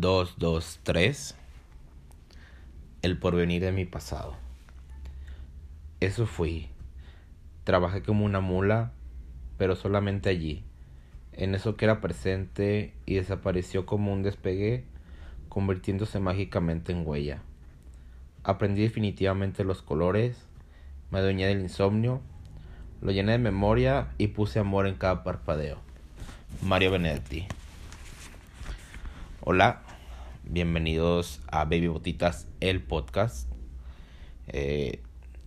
223 El porvenir de mi pasado. Eso fui. Trabajé como una mula, pero solamente allí, en eso que era presente y desapareció como un despegue, convirtiéndose mágicamente en huella. Aprendí definitivamente los colores, me adueñé del insomnio, lo llené de memoria y puse amor en cada parpadeo. Mario Benedetti. Hola, bienvenidos a Baby Botitas, el podcast. Eh,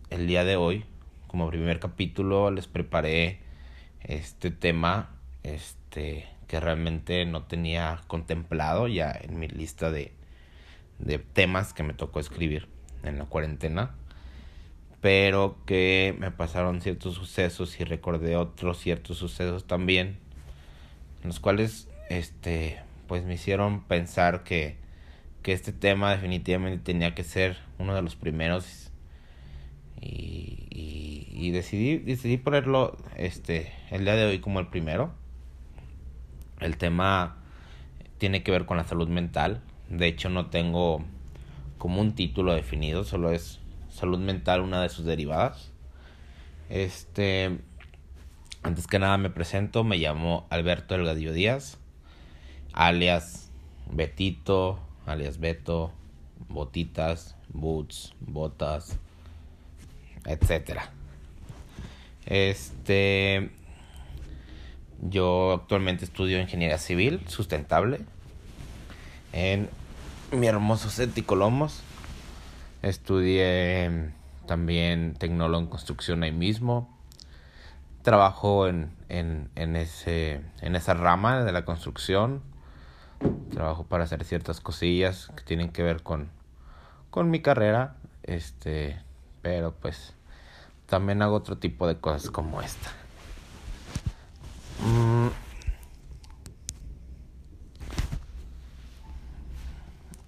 el día de hoy, como primer capítulo, les preparé este tema este, que realmente no tenía contemplado ya en mi lista de, de temas que me tocó escribir en la cuarentena pero que me pasaron ciertos sucesos y recordé otros ciertos sucesos también los cuales este pues me hicieron pensar que, que este tema definitivamente tenía que ser uno de los primeros y, y, decidí decidí ponerlo este el día de hoy como el primero. El tema tiene que ver con la salud mental. De hecho no tengo como un título definido solo es salud mental una de sus derivadas. Este antes que nada me presento me llamo Alberto Delgadillo Díaz alias Betito, alias Beto, Botitas, Boots, Botas, etcétera. Este yo actualmente estudio ingeniería civil sustentable en mi hermoso Ceti Colomos. Estudié también tecnólogo en construcción ahí mismo. Trabajo en, en, en, ese, en esa rama de la construcción trabajo para hacer ciertas cosillas que tienen que ver con, con mi carrera, este, pero pues también hago otro tipo de cosas como esta. Mm.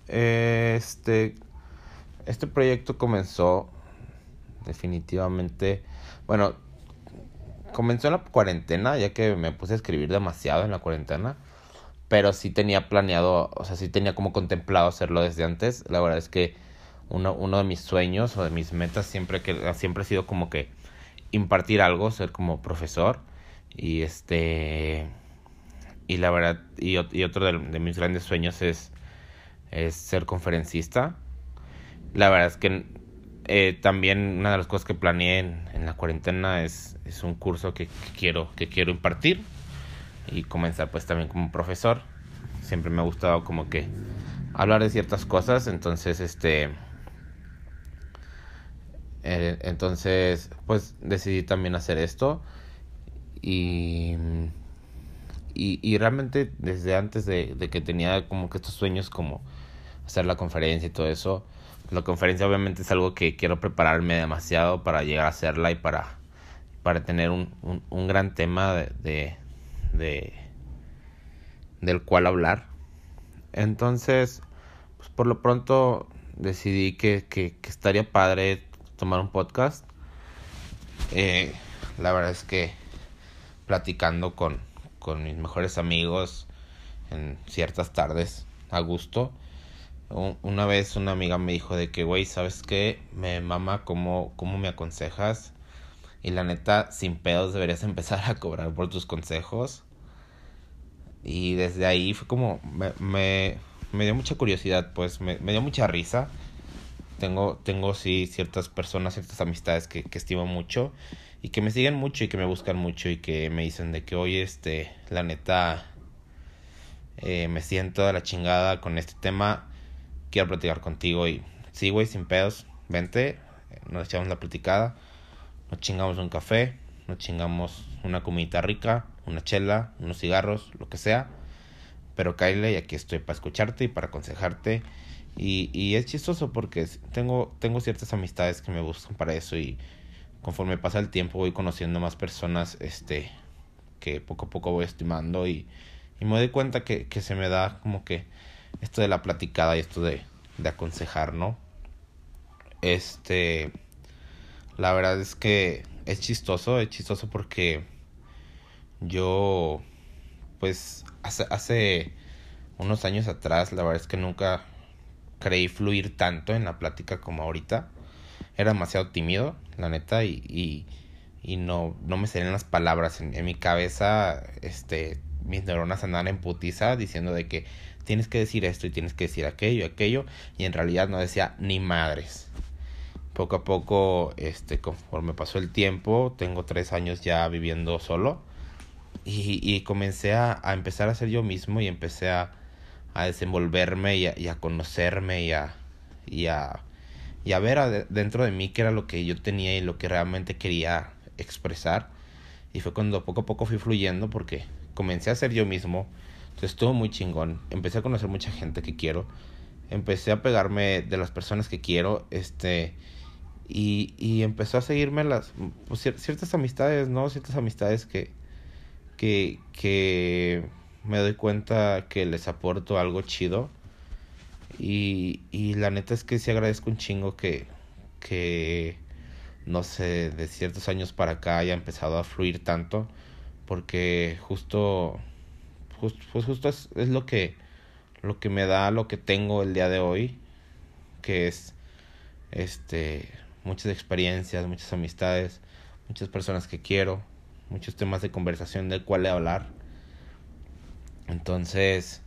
Este, este proyecto comenzó definitivamente, bueno, comenzó en la cuarentena, ya que me puse a escribir demasiado en la cuarentena pero sí tenía planeado, o sea, sí tenía como contemplado hacerlo desde antes. La verdad es que uno, uno de mis sueños o de mis metas siempre, que, siempre ha sido como que impartir algo, ser como profesor. Y este. Y la verdad, y, otro de, mis grandes sueños es, es ser conferencista. La verdad es que eh, también una de las cosas que planeé en, la cuarentena es, es un curso que, quiero, que quiero impartir y comenzar pues también como profesor. Siempre me ha gustado como que hablar de ciertas cosas, entonces este eh, entonces pues decidí también hacer esto y y, realmente desde antes de, de, que tenía como que estos sueños como hacer la conferencia y todo eso la conferencia obviamente es algo que quiero prepararme demasiado para llegar a hacerla y para para tener un, un, gran tema de de del cual hablar. Entonces, pues por lo pronto decidí que, que, estaría padre tomar un podcast. Eh, la verdad es que platicando con, con mis mejores amigos en ciertas tardes a gusto. Una vez una amiga me dijo de que, güey, ¿sabes qué? Me mama cómo, cómo me aconsejas. Y la neta, sin pedos deberías empezar a cobrar por tus consejos. Y desde ahí fue como, me, me, me dio mucha curiosidad, pues me, me, dio mucha risa. Tengo, tengo sí ciertas personas, ciertas amistades que, que estimo mucho y que me siguen mucho y que me buscan mucho y que me dicen de que hoy, este, la neta, eh, me siento de la chingada con este tema, quiero platicar contigo y sí, güey, sin pedos, vente, nos echamos la platicada, nos chingamos un café, nos chingamos una comidita rica, una chela, unos cigarros, lo que sea. Pero Kyle, y aquí estoy para escucharte y para aconsejarte. Y, y es chistoso porque tengo, tengo ciertas amistades que me buscan para eso y conforme pasa el tiempo voy conociendo más personas este que poco a poco voy estimando y, y me doy cuenta que, que se me da como que esto de la platicada y esto de, de aconsejar, ¿no? Este, la verdad es que es chistoso, es chistoso porque yo, pues, hace, hace unos años atrás, la verdad es que nunca creí fluir tanto en la plática como ahorita. Era demasiado tímido, la neta, y, y, y no, no me salían las palabras. En, mi cabeza, este, mis neuronas andaban en putiza diciendo de que tienes que decir esto y tienes que decir aquello y aquello, y en realidad no decía ni madres. Poco a poco, este, conforme pasó el tiempo, tengo tres años ya viviendo solo, y, y comencé a, a empezar a ser yo mismo y empecé a a desenvolverme y a, a conocerme y a, y a, y a ver dentro de mí qué era lo que yo tenía y lo que realmente quería expresar. Y fue cuando poco a poco fui fluyendo porque comencé a ser yo mismo. Entonces estuvo muy chingón. Empecé a conocer mucha gente que quiero. Empecé a pegarme de las personas que quiero. Este. Y, y empezó a seguirme las. Pues, ciertas amistades, ¿no? Ciertas amistades que. Que. que me doy cuenta que les aporto algo chido. Y, y la neta es que sí agradezco un chingo que, que, no sé, de ciertos años para acá haya empezado a fluir tanto. Porque justo, just, pues justo es, es, lo que, lo que me da lo que tengo el día de hoy. Que es, este, muchas experiencias, muchas amistades, muchas personas que quiero, muchos temas de conversación del cual hablar entonces,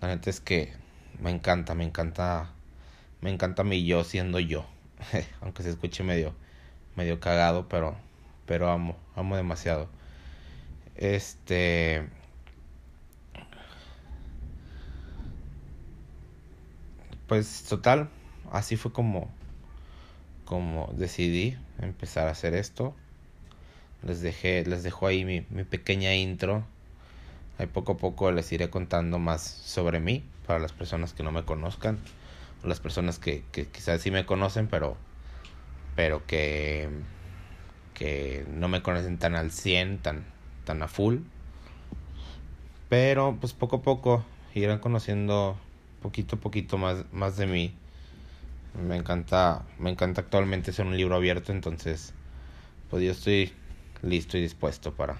la neta es que me encanta, me encanta, me encanta mi yo siendo yo. Aunque se escuche medio, medio cagado, pero, pero amo, amo demasiado. Este. Pues total, así fue como, como decidí empezar a hacer esto. Les dejé, les dejo ahí mi, mi pequeña intro Ahí poco a poco les iré contando más sobre mí para las personas que no me conozcan o las personas que, que quizás sí me conocen pero pero que que no me conocen tan al 100, tan tan a full. Pero pues poco a poco irán conociendo poquito a poquito más más de mí. Me encanta me encanta actualmente ser un libro abierto, entonces pues yo estoy listo y dispuesto para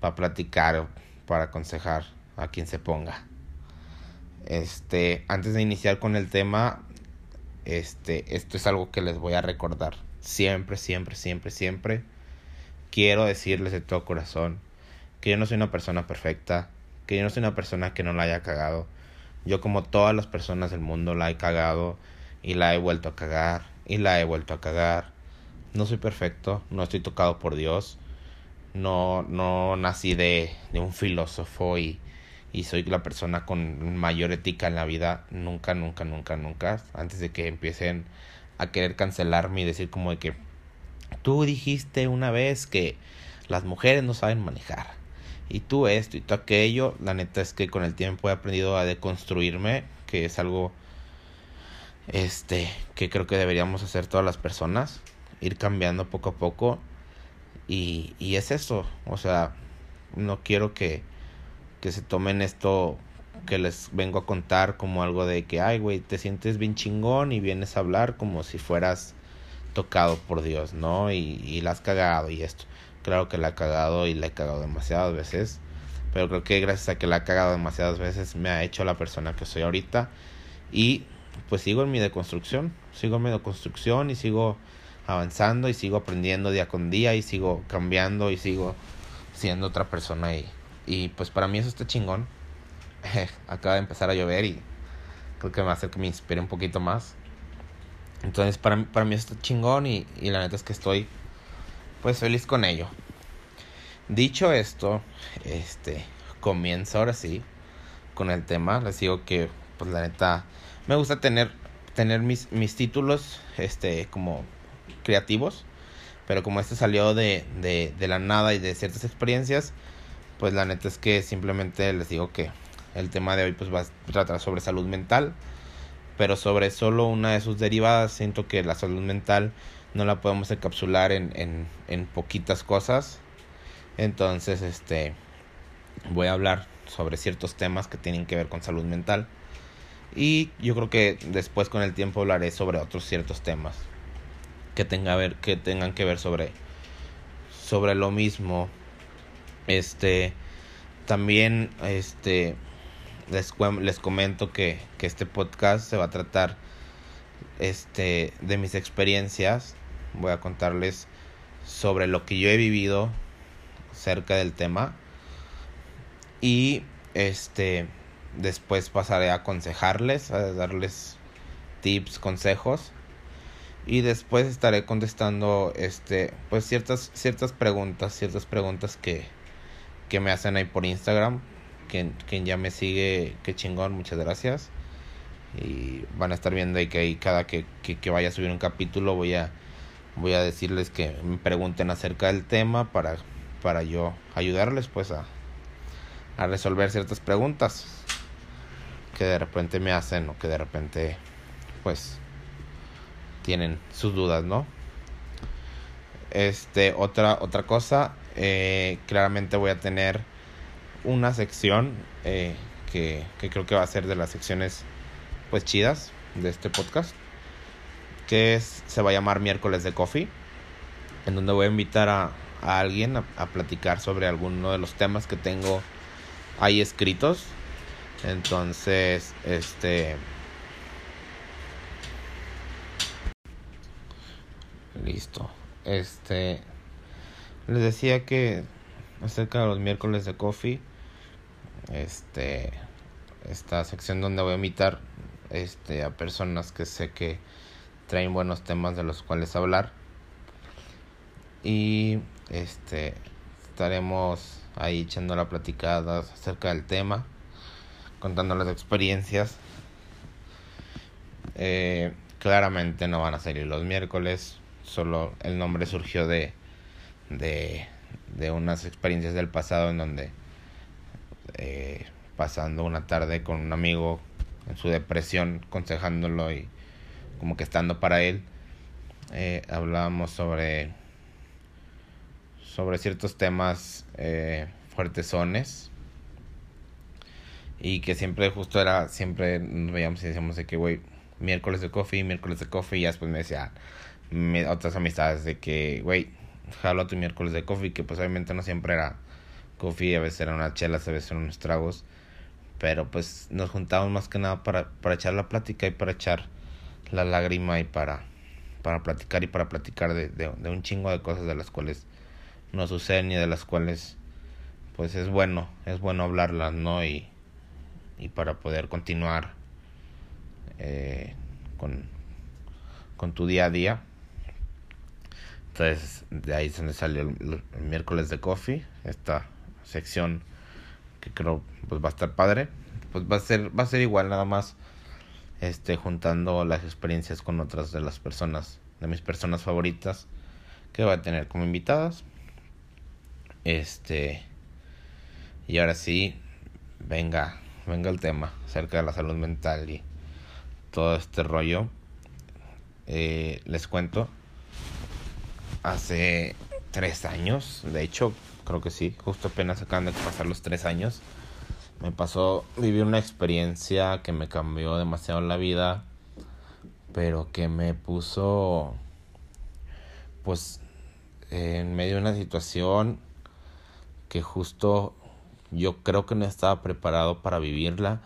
para platicar para aconsejar a quien se ponga. Este, antes de iniciar con el tema, este, esto es algo que les voy a recordar. Siempre, siempre, siempre, siempre. Quiero decirles de todo corazón que yo no soy una persona perfecta, que yo no soy una persona que no la haya cagado. Yo como todas las personas del mundo la he cagado y la he vuelto a cagar y la he vuelto a cagar. No soy perfecto, no estoy tocado por Dios no, no nací de, de un filósofo y, y soy la persona con mayor ética en la vida. Nunca, nunca, nunca, nunca. Antes de que empiecen a querer cancelarme y decir como de que tú dijiste una vez que las mujeres no saben manejar. Y tú esto y tú aquello. La neta es que con el tiempo he aprendido a deconstruirme, que es algo este que creo que deberíamos hacer todas las personas. Ir cambiando poco a poco y, y es eso, o sea, no quiero que, que se tomen esto que les vengo a contar como algo de que, ay, güey, te sientes bien chingón y vienes a hablar como si fueras tocado por Dios, ¿no? Y, y la has cagado y esto. Claro que la he cagado y la he cagado demasiadas veces, pero creo que gracias a que la he cagado demasiadas veces me ha hecho la persona que soy ahorita y pues sigo en mi deconstrucción, sigo en mi deconstrucción y sigo avanzando y sigo aprendiendo día con día y sigo cambiando y sigo siendo otra persona y, y pues para mí eso está chingón. Acaba de empezar a llover y creo que me va a hacer que me inspire un poquito más. Entonces para, para mí está chingón y, y la neta es que estoy pues feliz con ello. Dicho esto, este comienzo ahora sí con el tema. Les digo que pues la neta me gusta tener tener mis, mis títulos este como creativos, pero como este salió de, de, de la nada y de ciertas experiencias, pues la neta es que simplemente les digo que el tema de hoy pues va a tratar sobre salud mental, pero sobre solo una de sus derivadas, siento que la salud mental no la podemos encapsular en, en, en poquitas cosas, entonces este voy a hablar sobre ciertos temas que tienen que ver con salud mental y yo creo que después con el tiempo hablaré sobre otros ciertos temas que tenga ver que tengan que ver sobre sobre lo mismo este también este les, les comento que, que este podcast se va a tratar este, de mis experiencias. Voy a contarles sobre lo que yo he vivido cerca del tema. Y este después pasaré a aconsejarles, a darles tips, consejos. Y después estaré contestando este pues ciertas ciertas preguntas, ciertas preguntas que, que me hacen ahí por Instagram. Quien, quien ya me sigue, qué chingón, muchas gracias y van a estar viendo ahí que ahí cada que, que, vaya a subir un capítulo voy a voy a decirles que me pregunten acerca del tema para para yo ayudarles pues a, a resolver ciertas preguntas que de repente me hacen o que de repente pues tienen sus dudas no este otra otra cosa eh, claramente voy a tener una sección eh, que, que creo que va a ser de las secciones pues chidas de este podcast que se va a llamar miércoles de coffee en donde voy a invitar a, a alguien a, platicar sobre alguno de los temas que tengo ahí escritos. Entonces este listo este les decía que acerca de los miércoles de coffee este esta sección donde voy a invitar este, a personas que sé que traen buenos temas de los cuales hablar. Y este estaremos ahí echando la platicada acerca del tema, contando las experiencias. Eh, claramente no van a salir los miércoles, solo el nombre surgió de, de, de unas experiencias del pasado en donde eh, pasando una tarde con un amigo en su depresión, aconsejándolo y como que estando para él. Eh, hablábamos sobre sobre ciertos temas eh, fuertesones y que siempre justo era siempre nos veíamos y decíamos de que güey miércoles de coffee miércoles de coffee y después me decía otras amistades de que güey jalo tu miércoles de coffee que pues obviamente no siempre era coffee a veces eran unas chelas a veces eran unos tragos pero pues nos juntamos más que nada para, para echar la plática y para echar la lágrima y para, para platicar y para platicar de, de, de un chingo de cosas de las cuales no suceden y de las cuales pues es bueno, es bueno hablarlas, ¿no? Y, y para poder continuar eh, con, con tu día a día. Entonces, de ahí es donde salió el, miércoles de coffee, esta sección que creo pues va a estar padre. Pues va a ser, va a ser igual nada más este juntando las experiencias con otras de las personas, de mis personas favoritas que voy a tener como invitadas. Este y ahora sí, venga, venga el tema acerca de la salud mental y todo este rollo. Eh, les cuento, hace tres años, de hecho creo que sí, justo apenas acaban de pasar los tres años. Me pasó vivir una experiencia que me cambió demasiado la vida, pero que me puso, pues, en medio de una situación que justo yo creo que no estaba preparado para vivirla,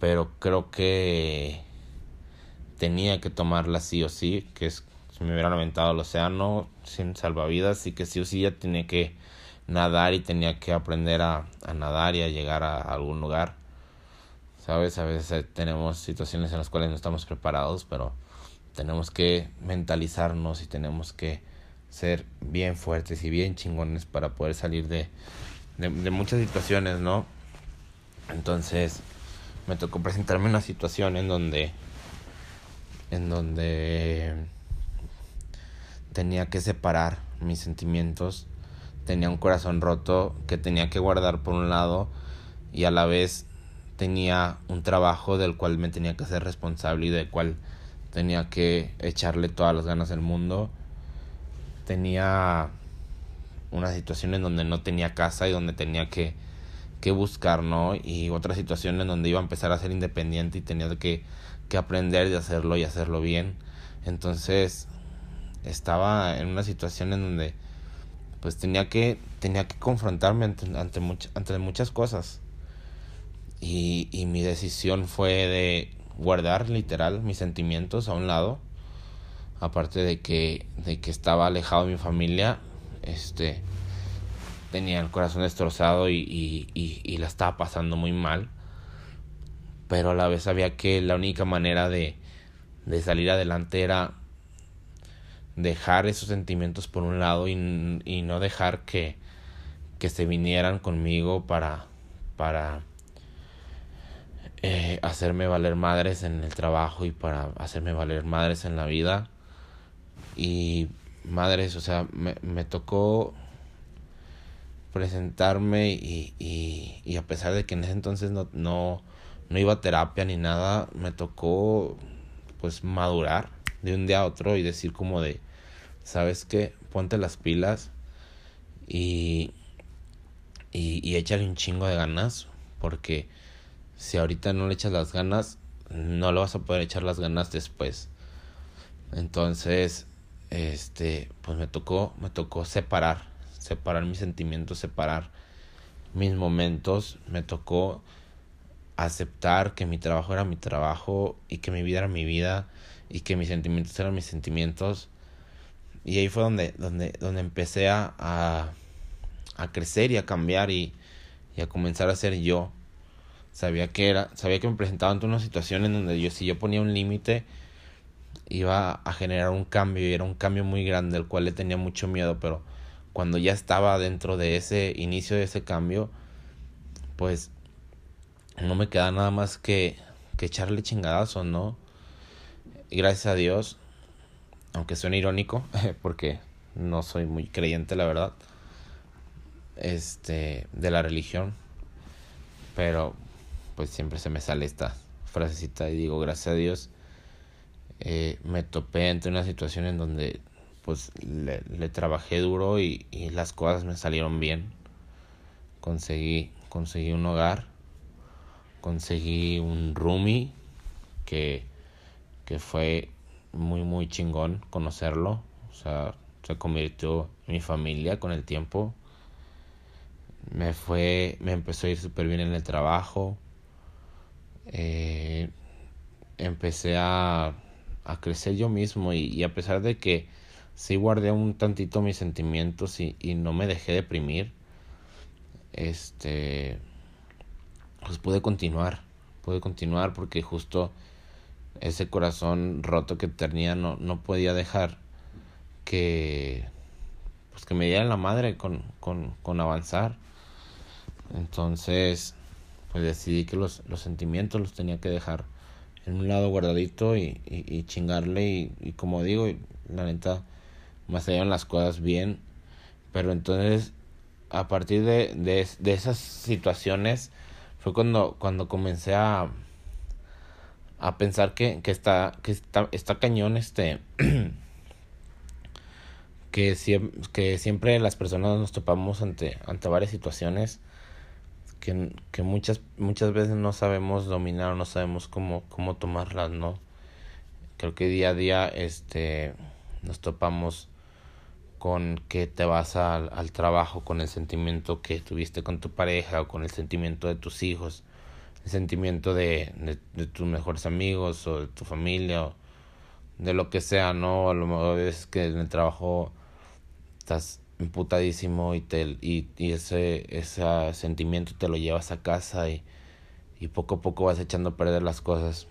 pero creo que tenía que tomarla sí o sí, que es me hubieran aventado al océano sin salvavidas y que sí o sí ya tenía que nadar y tenía que aprender a, nadar y a llegar a, algún lugar. ¿Sabes? A veces tenemos situaciones en las cuales no estamos preparados, pero tenemos que mentalizarnos y tenemos que ser bien fuertes y bien chingones para poder salir de, de, de muchas situaciones, ¿no? Entonces me tocó presentarme una situación en donde en donde tenía que separar mis sentimientos tenía un corazón roto que tenía que guardar por un lado y a la vez tenía un trabajo del cual me tenía que ser responsable y del cual tenía que echarle todas las ganas del mundo. Tenía una situación en donde no tenía casa y donde tenía que, que buscar, ¿no? Y otra situación en donde iba a empezar a ser independiente y tenía que, que aprender de hacerlo y hacerlo bien. Entonces estaba en una situación en donde pues tenía que, tenía que confrontarme ante, ante, ante muchas cosas. y, y mi decisión fue de guardar literal mis sentimientos a un lado aparte de que de que estaba alejado de mi familia este tenía el corazón destrozado y, y, y, la estaba pasando muy mal pero a la vez sabía que la única manera de, de salir adelante era dejar esos sentimientos por un lado y, y no dejar que, que se vinieran conmigo para para eh, hacerme valer madres en el trabajo y para hacerme valer madres en la vida. Y madres, o sea, me, me tocó presentarme y, y, y, a pesar de que en ese entonces no, no, no iba a terapia ni nada, me tocó pues madurar de un día a otro y decir como de, ¿sabes qué? Ponte las pilas y, y, y échale un chingo de ganas porque si ahorita no le echas las ganas, no lo vas a poder echar las ganas después. Entonces, este, pues me tocó, me tocó separar, separar mis sentimientos, separar mis momentos, me tocó aceptar que mi trabajo era mi trabajo y que mi vida era mi vida y que mis sentimientos eran mis sentimientos. Y ahí fue donde, donde, donde empecé a, a, a crecer y a cambiar y, y a comenzar a ser yo sabía que era, sabía que me presentaba ante una situación en donde yo si yo ponía un límite iba a generar un cambio y era un cambio muy grande el cual le tenía mucho miedo, pero cuando ya estaba dentro de ese inicio de ese cambio, pues no me queda nada más que, que echarle chingadazo, ¿no? Gracias a Dios, aunque suene irónico, porque no soy muy creyente, la verdad, este, de la religión, pero pues siempre se me sale esta frasecita y digo, gracias a Dios, eh, me topé entre una situación en donde pues le, le trabajé duro y, y, las cosas me salieron bien. Conseguí, conseguí un hogar, conseguí un roomie que, que fue muy muy chingón conocerlo. O sea, se convirtió en mi familia con el tiempo. Me fue, me empezó a ir súper bien en el trabajo eh, empecé a, a, crecer yo mismo y, a pesar de que sí guardé un tantito mis sentimientos y, y no me dejé deprimir, este, pues pude continuar, pude continuar porque justo ese corazón roto que tenía no, no podía dejar que pues que me diera la madre con, con, con avanzar. Entonces, pues decidí que los, los sentimientos los tenía que dejar en un lado guardadito y, y, chingarle y, y, como digo, la neta me salieron las cosas bien, pero entonces a partir de, de, de esas situaciones fue cuando, cuando comencé a, a pensar que, que está, que está, está cañón este que, que siempre las personas nos topamos ante, ante varias situaciones que, que muchas, muchas veces no sabemos dominar o no sabemos cómo, cómo tomarlas, ¿no? Creo que día a día este, nos topamos con que te vas al, al trabajo con el sentimiento que tuviste con tu pareja o con el sentimiento de tus hijos, el sentimiento de, de, de tus mejores amigos o de tu familia o de lo que sea, ¿no? A lo mejor es que en el trabajo estás emputadísimo y te y, y ese ese sentimiento te lo llevas a casa y, y poco a poco vas echando a perder las cosas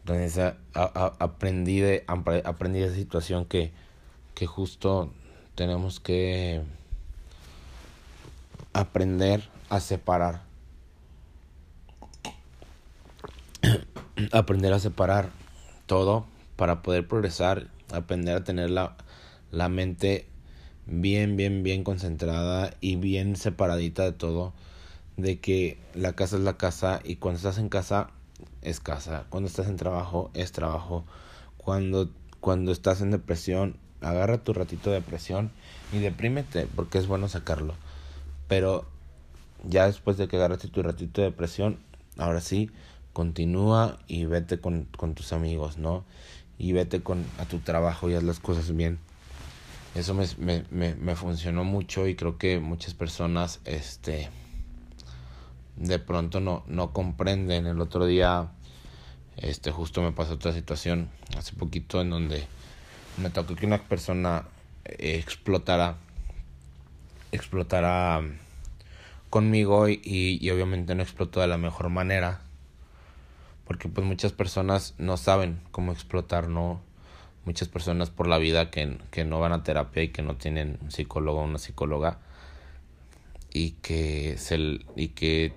entonces a, a, aprendí de aprendí esa situación que que justo tenemos que aprender a separar aprender a separar todo para poder progresar aprender a tener la la mente bien, bien, bien concentrada y bien separadita de todo, de que la casa es la casa y cuando estás en casa es casa, cuando estás en trabajo es trabajo, cuando, cuando estás en depresión, agarra tu ratito de depresión y deprímete porque es bueno sacarlo, pero ya después de que agarraste tu ratito de depresión, ahora sí, continúa y vete con, con tus amigos, ¿no? Y vete con, a tu trabajo y haz las cosas bien eso me, me, me, funcionó mucho y creo que muchas personas este de pronto no, no comprenden. El otro día, este, justo me pasó otra situación hace poquito en donde me tocó que una persona explotara, explotara conmigo y, y, obviamente no explotó de la mejor manera porque pues muchas personas no saben cómo explotar, no muchas personas por la vida que, que no van a terapia y que no tienen un psicólogo o una psicóloga y que se y que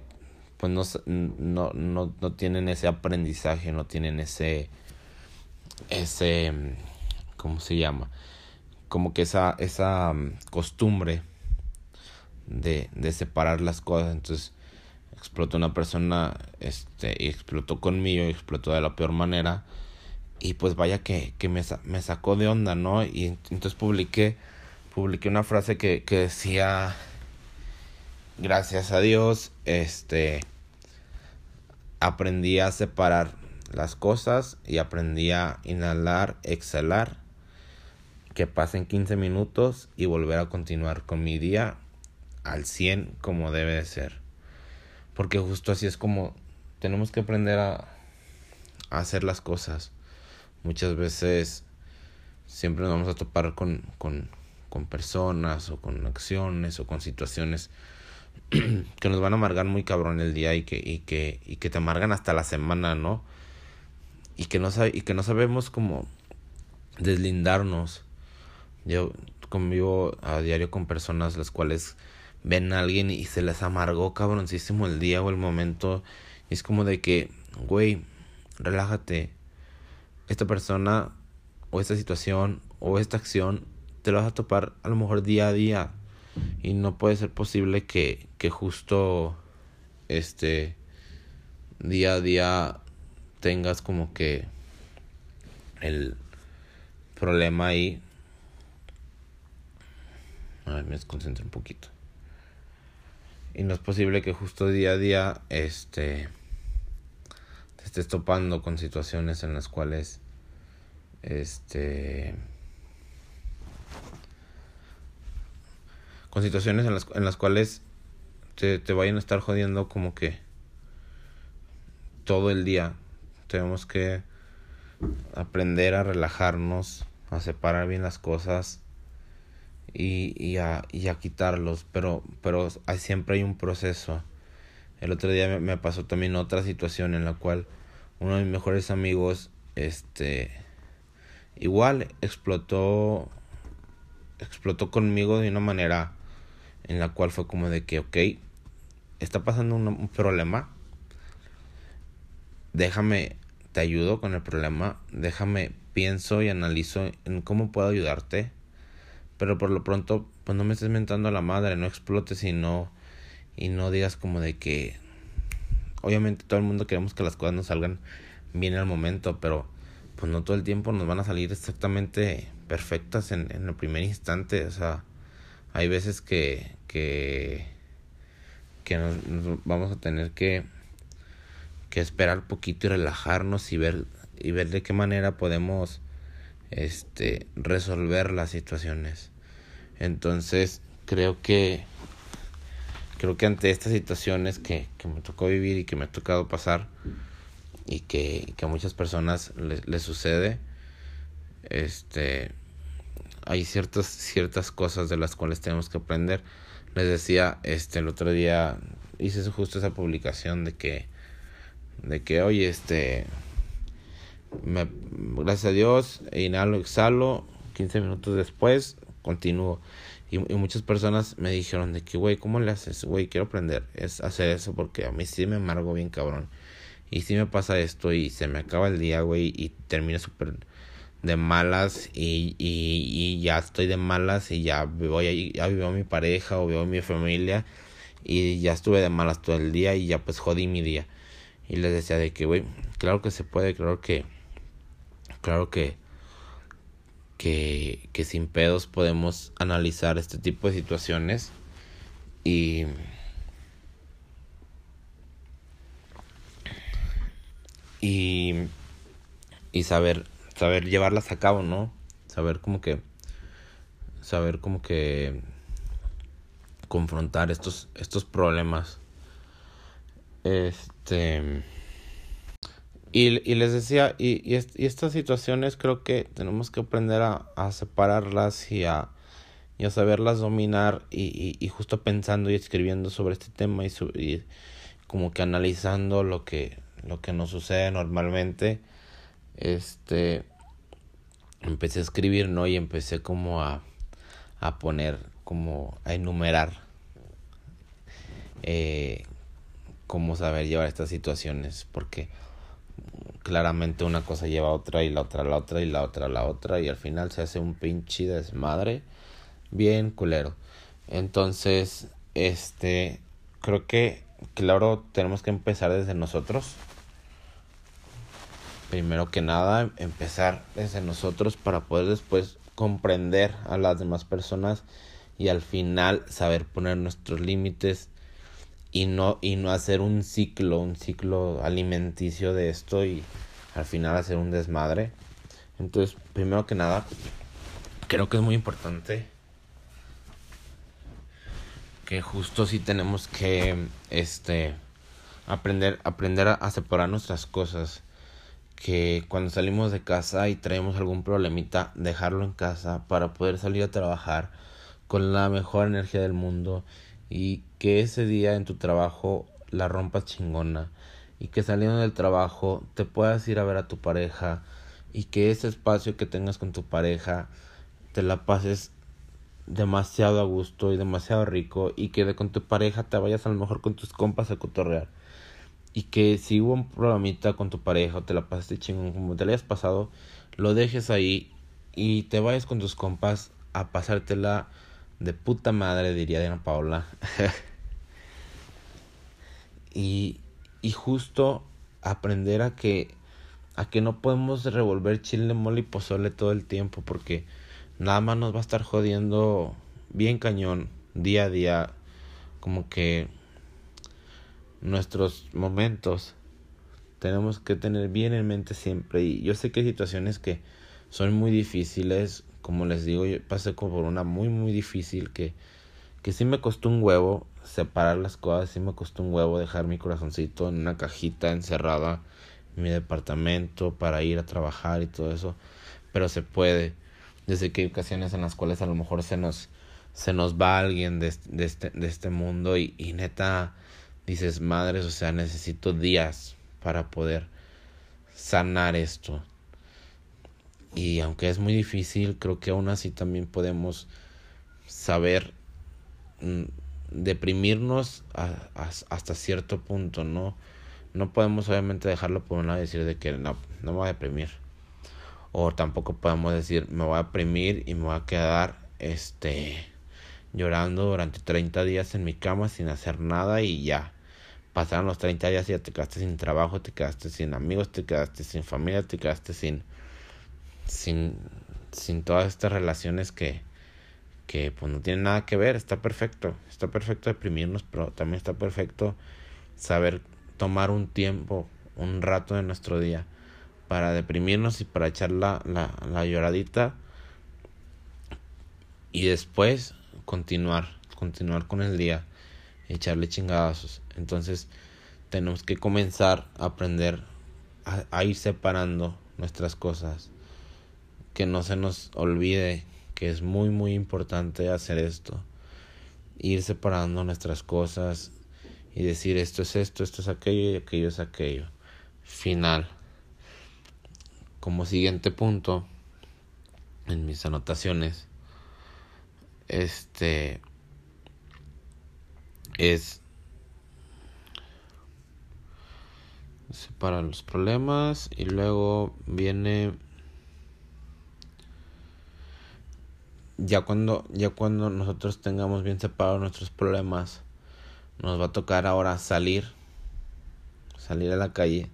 pues no, no, no, no tienen ese aprendizaje, no tienen ese ese ¿cómo se llama? como que esa esa costumbre de, de separar las cosas entonces explotó una persona este y explotó conmigo y explotó de la peor manera. Y pues vaya que, que me, me sacó de onda no y entonces publiqué publiqué una frase que, que decía gracias a Dios este aprendí a separar las cosas y aprendí a inhalar exhalar que pasen 15 minutos y volver a continuar con mi día al 100 como debe de ser porque justo así es como tenemos que aprender a, hacer las cosas. Muchas veces siempre nos vamos a topar con, con, con personas o con acciones o con situaciones que nos van a amargar muy cabrón el día y que, y que, y que te amargan hasta la semana, ¿no? Y que no, y que no sabemos cómo deslindarnos. Yo convivo a diario con personas las cuales ven a alguien y se les amargó cabroncísimo el día o el momento. Y es como de que, güey, relájate. Esta persona o esta situación o esta acción te lo vas a topar a lo mejor día a día. Y no puede ser posible que, que justo este día a día tengas como que el problema ahí. A ver, me desconcentro un poquito. Y no es posible que justo día a día este te estés topando con situaciones en las cuales este con situaciones en las, en las cuales te, te vayan a estar jodiendo como que todo el día. Tenemos que aprender a relajarnos a separar bien las cosas y, y, a, y a quitarlos, pero, pero siempre hay un proceso. El otro día me, me, pasó también otra situación en la cual uno de mis mejores amigos, este, igual explotó, explotó conmigo de una manera en la cual fue como de que, ok, está pasando un problema, déjame, te ayudo con el problema, déjame, pienso y analizo en cómo puedo ayudarte pero por lo pronto, pues no me estés mentando a la madre, no explotes y no, y no digas como de que, obviamente todo el mundo queremos que las cosas nos salgan bien al momento, pero pues no todo el tiempo nos van a salir exactamente perfectas en, en el primer instante, o sea, hay veces que, que, que nos, vamos a tener que, que esperar poquito y relajarnos y ver, y ver de qué manera podemos este resolver las situaciones. Entonces, creo que creo que ante estas situaciones que, que me tocó vivir y que me ha tocado pasar y que, que a muchas personas les, les sucede, este hay ciertas ciertas cosas de las cuales tenemos que aprender. Les decía este el otro día hice justo esa publicación de que de que oye este me, gracias a Dios inhalo exhalo 15 minutos después continúo. Y, muchas personas me dijeron de que, güey, ¿cómo le haces? Güey, quiero aprender es hacer eso porque a mí sí me amargo bien cabrón. Y si me pasa esto y se me acaba el día, güey, y termino súper de malas y, y, y, ya estoy de malas y ya voy ya veo a mi pareja o veo a mi familia y ya estuve de malas todo el día y ya pues jodí mi día. Y les decía de que, güey, claro que se puede, claro que, claro que que, que sin pedos podemos analizar este tipo de situaciones y y, y saber saber llevarlas a cabo no saber como que saber como que confrontar estos estos problemas Este. Y, y les decía, y, y, estas situaciones creo que tenemos que aprender a, a separarlas y a, y a saberlas dominar y, y, justo pensando y escribiendo sobre este tema y, y como que analizando lo que, lo que nos sucede normalmente. Este empecé a escribir, ¿no? Y empecé como a, a poner, como a enumerar eh, cómo saber llevar estas situaciones, porque claramente una cosa lleva a otra y la otra a la otra y la otra a la otra y al final se hace un pinche desmadre bien culero. Entonces, este, creo que, claro, tenemos que empezar desde nosotros. Primero que nada, empezar desde nosotros para poder después comprender a las demás personas y al final saber poner nuestros límites y no y no hacer un ciclo, un ciclo alimenticio de esto y al final hacer un desmadre. Entonces, primero que nada, creo que es muy importante que justo sí tenemos que este aprender aprender a, a separar nuestras cosas que cuando salimos de casa y traemos algún problemita, dejarlo en casa para poder salir a trabajar con la mejor energía del mundo y que ese día en tu trabajo la rompas chingona y que saliendo del trabajo te puedas ir a ver a tu pareja y que ese espacio que tengas con tu pareja te la pases demasiado a gusto y demasiado rico y que de con tu pareja te vayas a lo mejor con tus compas a cotorrear y que si hubo un problemita con tu pareja o te la pasaste chingón como te la hayas pasado lo dejes ahí y te vayas con tus compas a pasártela de puta madre, diría Diana Paola. y, y justo aprender a que, a que no podemos revolver chile, mole y pozole todo el tiempo porque nada más nos va a estar jodiendo bien cañón día a día. Como que nuestros momentos tenemos que tener bien en mente siempre. Y yo sé que hay situaciones que son muy difíciles, como les digo, yo pasé por una muy, muy difícil que, que sí me costó un huevo separar las cosas, sí me costó un huevo dejar mi corazoncito en una cajita encerrada en mi departamento para ir a trabajar y todo eso, pero se puede. Desde que hay ocasiones en las cuales a lo mejor se nos, se nos va alguien de, de, este, de este mundo y, y neta dices, madres, o sea, necesito días para poder sanar esto. Y aunque es muy difícil, creo que aún así también podemos saber deprimirnos hasta cierto punto, ¿no? No podemos obviamente dejarlo por un lado y decir de que no, no me voy a deprimir. O tampoco podemos decir me voy a deprimir y me voy a quedar este llorando durante 30 días en mi cama sin hacer nada y ya. Pasaron los 30 días y ya te quedaste sin trabajo, te quedaste sin amigos, te quedaste sin familia, te quedaste sin sin, sin todas estas relaciones que, que pues no tienen nada que ver, está perfecto, está perfecto deprimirnos, pero también está perfecto saber tomar un tiempo, un rato de nuestro día para deprimirnos y para echar la, la, la lloradita y después continuar, continuar con el día, echarle chingadazos. Entonces tenemos que comenzar a aprender a, a ir separando nuestras cosas que no se nos olvide que es muy muy importante hacer esto. Ir separando nuestras cosas y decir esto es esto, esto es aquello y aquello es aquello. Final. Como siguiente punto en mis anotaciones este es separar los problemas y luego viene ya cuando, ya cuando nosotros tengamos bien separados nuestros problemas, nos va a tocar ahora salir, salir a la calle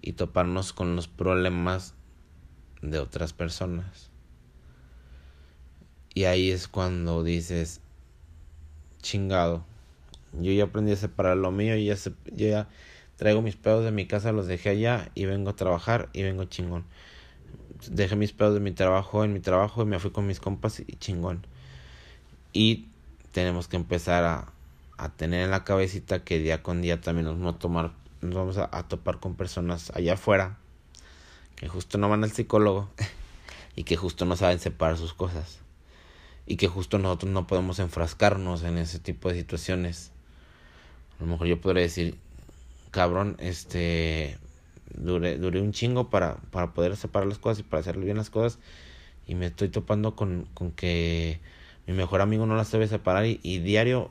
y toparnos con los problemas de otras personas. Y ahí es cuando dices, chingado, yo ya aprendí a separar lo mío y ya, se, ya traigo mis pedos de mi casa, los dejé allá y vengo a trabajar y vengo chingón dejé mis pedos de mi trabajo en mi trabajo y me fui con mis compas y chingón. Y tenemos que empezar a, a tener en la cabecita que día con día también nos vamos a tomar, nos vamos a, topar con personas allá afuera que justo no van al psicólogo y que justo no saben separar sus cosas y que justo nosotros no podemos enfrascarnos en ese tipo de situaciones. A lo mejor yo podría decir, cabrón, este, duré, duré un chingo para, para poder separar las cosas y para hacer bien las cosas y me estoy topando con, con que mi mejor amigo no las debe separar y, diario,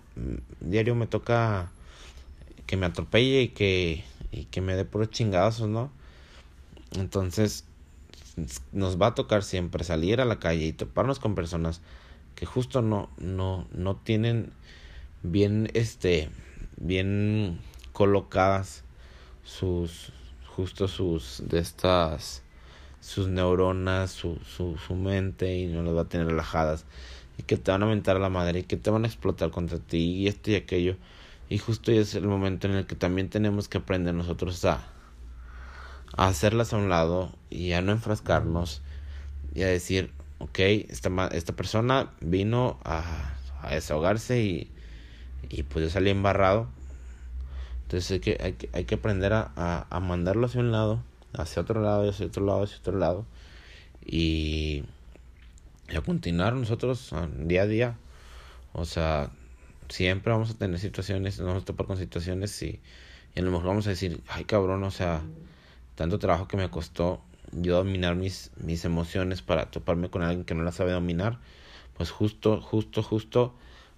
diario me toca que me atropelle y que, y que me dé puros chingazos, ¿no? Entonces nos va a tocar siempre salir a la calle y toparnos con personas que justo no, no, no tienen bien, este, bien colocadas sus, justo sus, de estas, sus neuronas, su, su, su mente y no las va a tener relajadas y que te van a mentar a la madre y que te van a explotar contra ti y esto y aquello y justo es el momento en el que también tenemos que aprender nosotros a, hacerlas a un lado y a no enfrascarnos y a decir ok, esta, esta persona vino a, a desahogarse y, y pues yo salí embarrado. Entonces hay que, hay que, hay que aprender a, a, a, mandarlo hacia un lado, hacia otro lado, hacia otro lado, hacia otro lado. Y, a continuar nosotros día a día. O sea, siempre vamos a tener situaciones, nos vamos a topar con situaciones y, y a lo mejor vamos a decir, ay cabrón, o sea, tanto trabajo que me costó yo dominar mis, mis emociones para toparme con alguien que no las sabe dominar, pues justo, justo, justo,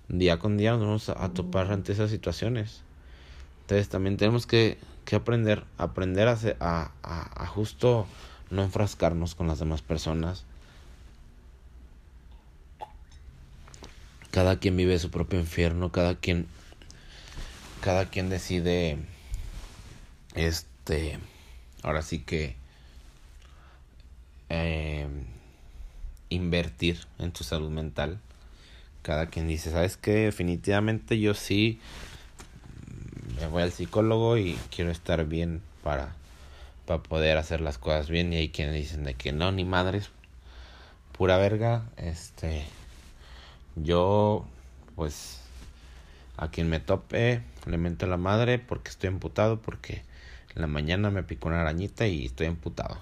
día con día nos vamos a, topar ante esas situaciones. Entonces también tenemos que, que aprender, aprender a, a, a, justo no enfrascarnos con las demás personas. Cada quien vive su propio infierno, cada quien, cada quien decide, este, ahora sí que eh, invertir en tu salud mental. Cada quien dice, ¿sabes qué? Definitivamente yo sí me voy al psicólogo y quiero estar bien para, para poder hacer las cosas bien. Y hay quienes dicen de que no, ni madres, pura verga. Este, yo, pues, a quien me tope, le mento la madre porque estoy emputado, porque en la mañana me picó una arañita y estoy emputado.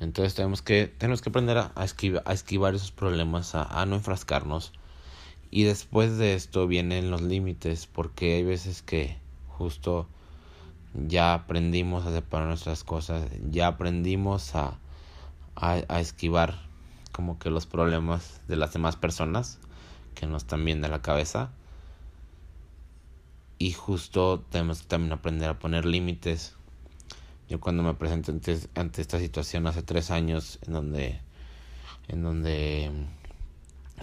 Entonces tenemos que, tenemos que aprender a, esquivar, a esquivar esos problemas, a, a, no enfrascarnos. Y después de esto vienen los límites, porque hay veces que justo ya aprendimos a separar nuestras cosas, ya aprendimos a, a, a esquivar como que los problemas de las demás personas que nos están viendo la cabeza. Y justo tenemos que también aprender a poner límites yo cuando me presenté ante, ante esta situación hace tres años, en donde, en donde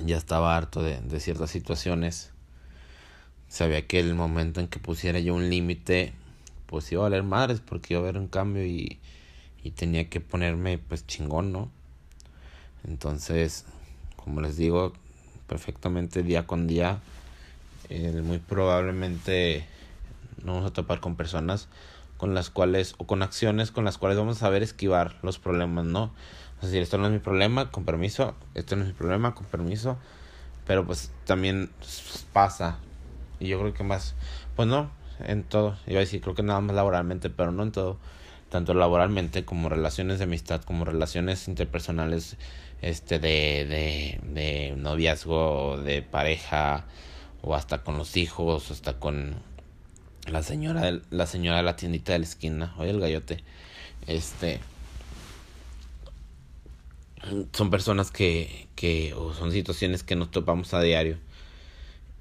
ya estaba harto de, de ciertas situaciones, sabía que el momento en que pusiera yo un límite, pues iba a valer madres, porque iba a haber un cambio y, y tenía que ponerme pues chingón, ¿no? Entonces, como les digo, perfectamente día con día, muy probablemente no vamos a topar con personas con las cuales, o con acciones con las cuales vamos a saber esquivar los problemas, ¿no? Es decir, esto no es mi problema, con permiso, esto no es mi problema, con permiso, pero pues también pasa, y yo creo que más, pues no, en todo, iba a decir, creo que nada más laboralmente, pero no en todo, tanto laboralmente como relaciones de amistad, como relaciones interpersonales, este, de, de, de noviazgo, de pareja, o hasta con los hijos, hasta con la señora la señora de la tiendita de la esquina, oye el gallote, este son personas que, que o son situaciones que nos topamos a diario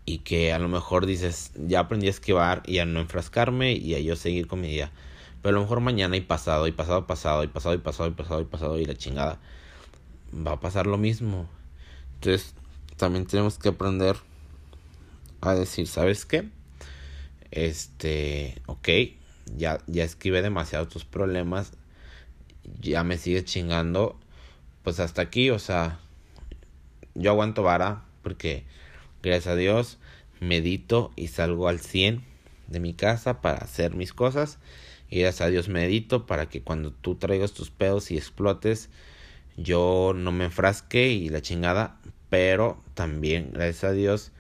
y que a lo mejor dices, ya aprendí a esquivar y a no enfrascarme y a yo seguir con mi día. Pero a lo mejor mañana y pasado y pasado pasado y pasado y pasado y pasado y pasado y la chingada va a pasar lo mismo. Entonces, también tenemos que aprender a decir, ¿sabes qué? este, ok, ya, ya esquivé demasiado tus problemas, ya me sigues chingando, pues hasta aquí, o sea, yo aguanto vara porque gracias a Dios medito y salgo al 100 de mi casa para hacer mis cosas y gracias a Dios medito para que cuando tú traigas tus pedos y explotes yo no me enfrasque y la chingada, pero también gracias a Dios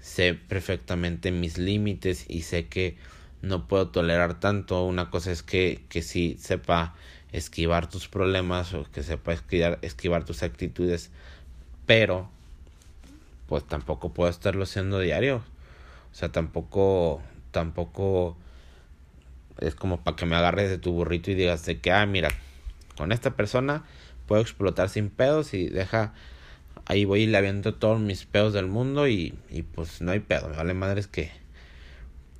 sé perfectamente mis límites y sé que no puedo tolerar tanto. Una cosa es que, que sepa esquivar tus problemas o que sepa esquivar, esquivar tus actitudes, pero pues tampoco puedo estarlo haciendo diario. O sea, tampoco, tampoco es como para que me agarres de tu burrito y digas de que, ah, mira, con esta persona puedo explotar sin pedos y deja ahí voy y le aviento todos mis pedos del mundo y, y pues no hay pedo, me vale madres que,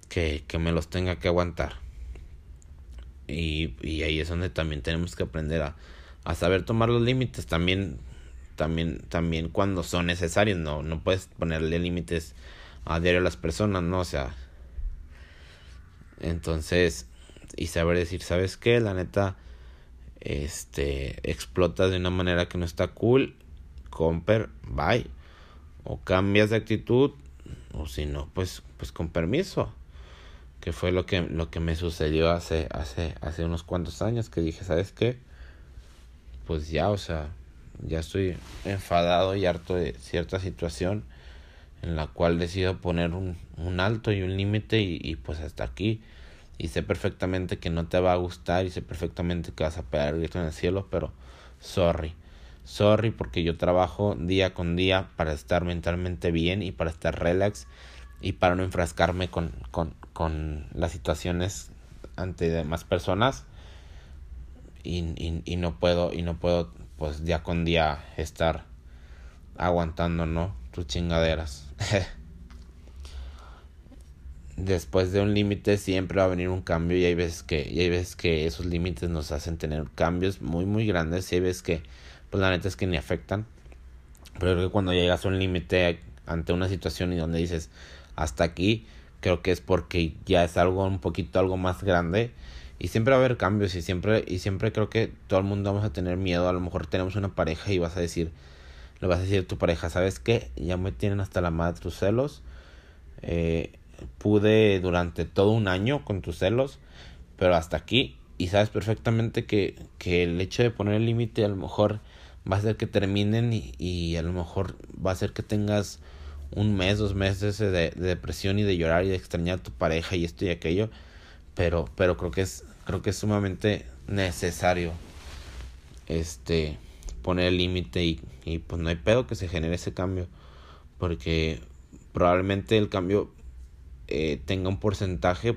que, que me los tenga que aguantar. Y, y ahí es donde también tenemos que aprender a, a saber tomar los límites también también también cuando son necesarios no no puedes ponerle límites a diario a las personas no o sea entonces y saber decir sabes qué la neta este explotas de una manera que no está cool comper, bye. O cambias de actitud, o si no, pues, pues con permiso. Que fue lo que, lo que me sucedió hace, hace, hace unos cuantos años, que dije, ¿sabes qué? Pues ya, o sea, ya estoy enfadado y harto de cierta situación en la cual decido poner un, un alto y un límite y, y, pues hasta aquí. Y sé perfectamente que no te va a gustar y sé perfectamente que vas a pegar grito en el cielo, pero sorry. Sorry porque yo trabajo día con día para estar mentalmente bien y para estar relax y para no enfrascarme con, con, con las situaciones ante demás personas y, y, y, no puedo y no puedo pues día con día estar aguantando no tus chingaderas después de un límite siempre va a venir un cambio y hay veces que y hay veces que esos límites nos hacen tener cambios muy muy grandes y hay veces que pues la neta es que ni afectan. Pero creo que cuando llegas a un límite ante una situación y donde dices hasta aquí, creo que es porque ya es algo un poquito algo más grande y siempre va a haber cambios y siempre y siempre creo que todo el mundo vamos a tener miedo, a lo mejor tenemos una pareja y vas a decir le vas a decir a tu pareja, ¿sabes qué? Ya me tienen hasta la madre tus celos. Eh, pude durante todo un año con tus celos, pero hasta aquí y sabes perfectamente que, que el hecho de poner el límite a lo mejor va a hacer que terminen y, y, a lo mejor va a hacer que tengas un mes, dos meses de, de, depresión y de llorar y de extrañar a tu pareja y esto y aquello, pero, pero creo que es, creo que es sumamente necesario este poner el límite y, y pues no hay pedo que se genere ese cambio porque probablemente el cambio eh, tenga un porcentaje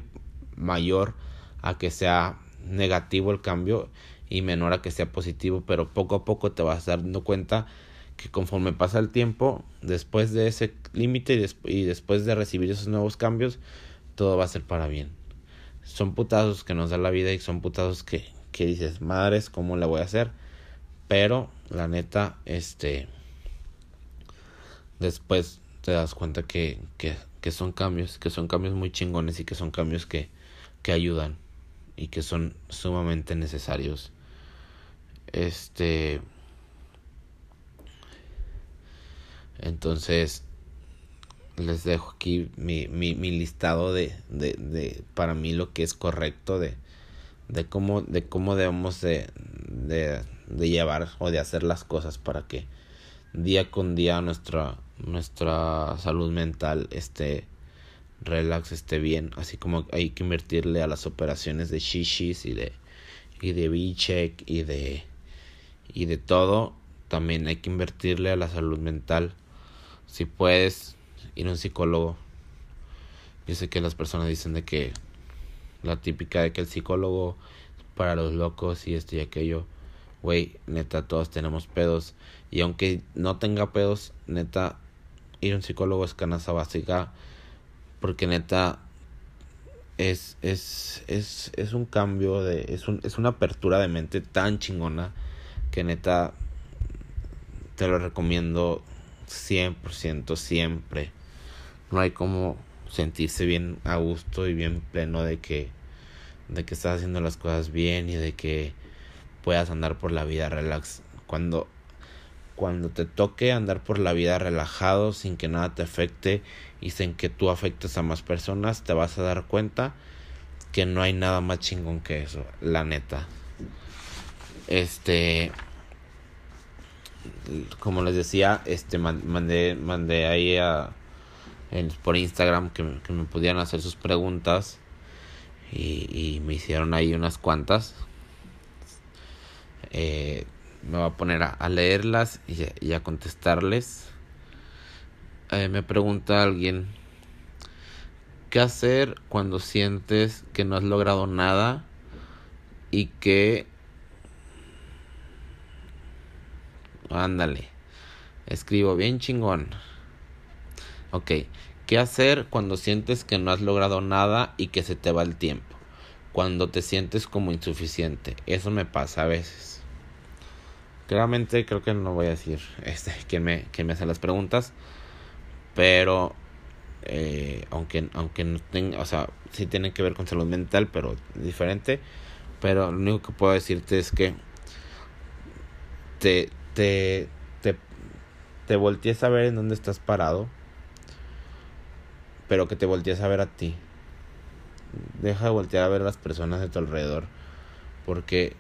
mayor a que sea negativo el cambio y menor a que sea positivo, pero poco a poco te vas dando cuenta que conforme pasa el tiempo, después de ese límite y, des y, después de recibir esos nuevos cambios, todo va a ser para bien. Son putazos que nos da la vida y son putazos que, que dices, madres, ¿cómo le voy a hacer? Pero, la neta, este, después te das cuenta que, que, que son cambios, que son cambios muy chingones y que son cambios que, que ayudan y que son sumamente necesarios este. Entonces, les dejo aquí mi, mi, mi listado de, de, de, para mí lo que es correcto de, de cómo, de cómo debemos de, de, de llevar o de hacer las cosas para que día con día nuestra, nuestra salud mental esté relax, esté bien, así como hay que invertirle a las operaciones de shishis y de, y de B-check y de y de todo, también hay que invertirle a la salud mental. Si puedes ir a un psicólogo. Yo sé que las personas dicen de que la típica de que el psicólogo para los locos y esto y aquello. Güey, neta, todos tenemos pedos. Y aunque no tenga pedos, neta, ir a un psicólogo es canasta básica. Porque neta, es, es, es, es un cambio de. Es, un, es una apertura de mente tan chingona que neta te lo recomiendo 100% siempre. No hay como sentirse bien a gusto y bien pleno de que de que estás haciendo las cosas bien y de que puedas andar por la vida relax. Cuando cuando te toque andar por la vida relajado sin que nada te afecte y sin que tú afectes a más personas, te vas a dar cuenta que no hay nada más chingón que eso, la neta. Este como les decía, este mandé mandé ahí a por Instagram que, me pudieran hacer sus preguntas y, me hicieron ahí unas cuantas. Eh, me voy a poner a, leerlas y, a contestarles. Eh, me pregunta alguien, ¿qué hacer cuando sientes que no has logrado nada y que... Ándale, escribo bien chingón. Ok, ¿qué hacer cuando sientes que no has logrado nada y que se te va el tiempo? Cuando te sientes como insuficiente. Eso me pasa a veces. Claramente creo que no voy a decir este, quién, me, quién me hace las preguntas. Pero eh, aunque, aunque no tenga, o sea, sí tiene que ver con salud mental, pero diferente. Pero lo único que puedo decirte es que te, te, te, te a ver en dónde estás parado pero que te voltees a ver a ti. Deja de voltear a ver a las personas de tu alrededor, porque